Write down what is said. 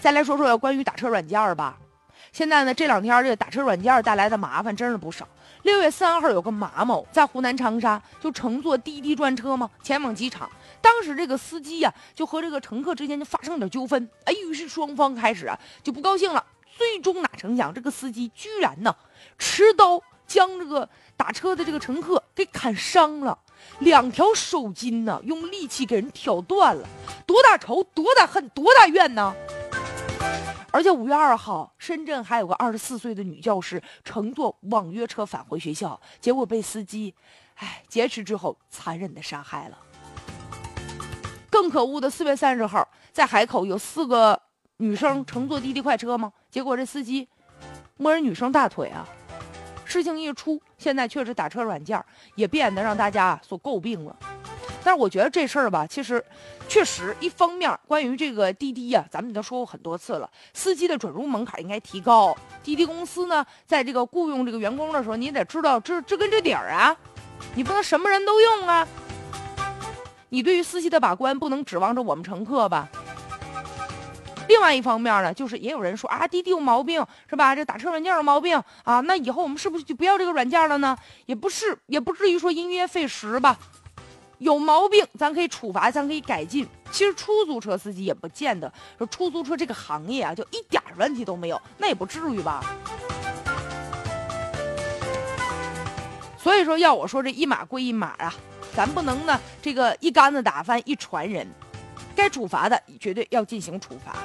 再来说说关于打车软件吧。现在呢，这两天这个打车软件带来的麻烦真是不少。六月三号，有个马某在湖南长沙就乘坐滴滴专车嘛，前往机场。当时这个司机呀，就和这个乘客之间就发生了点纠纷，哎，于是双方开始啊就不高兴了。最终哪成想，这个司机居然呢持刀将这个打车的这个乘客给砍伤了，两条手筋呢用利器给人挑断了，多大仇，多大恨，多大怨呢？而且五月二号，深圳还有个二十四岁的女教师乘坐网约车返回学校，结果被司机，哎劫持之后残忍的杀害了。更可恶的，四月三十号在海口有四个女生乘坐滴滴快车吗？结果这司机摸人女生大腿啊！事情一出，现在确实打车软件也变得让大家所诟病了。但是我觉得这事儿吧，其实确实一方面，关于这个滴滴呀，咱们已经说过很多次了，司机的准入门槛应该提高。滴滴公司呢，在这个雇佣这个员工的时候，你得知道这这跟这底儿啊，你不能什么人都用啊。你对于司机的把关，不能指望着我们乘客吧？另外一方面呢，就是也有人说啊，滴滴有毛病是吧？这打车软件有毛病啊，那以后我们是不是就不要这个软件了呢？也不是，也不至于说因噎废食吧。有毛病，咱可以处罚，咱可以改进。其实出租车司机也不见得说出租车这个行业啊，就一点问题都没有，那也不至于吧。所以说，要我说，这一码归一码啊，咱不能呢这个一竿子打翻一船人，该处罚的绝对要进行处罚。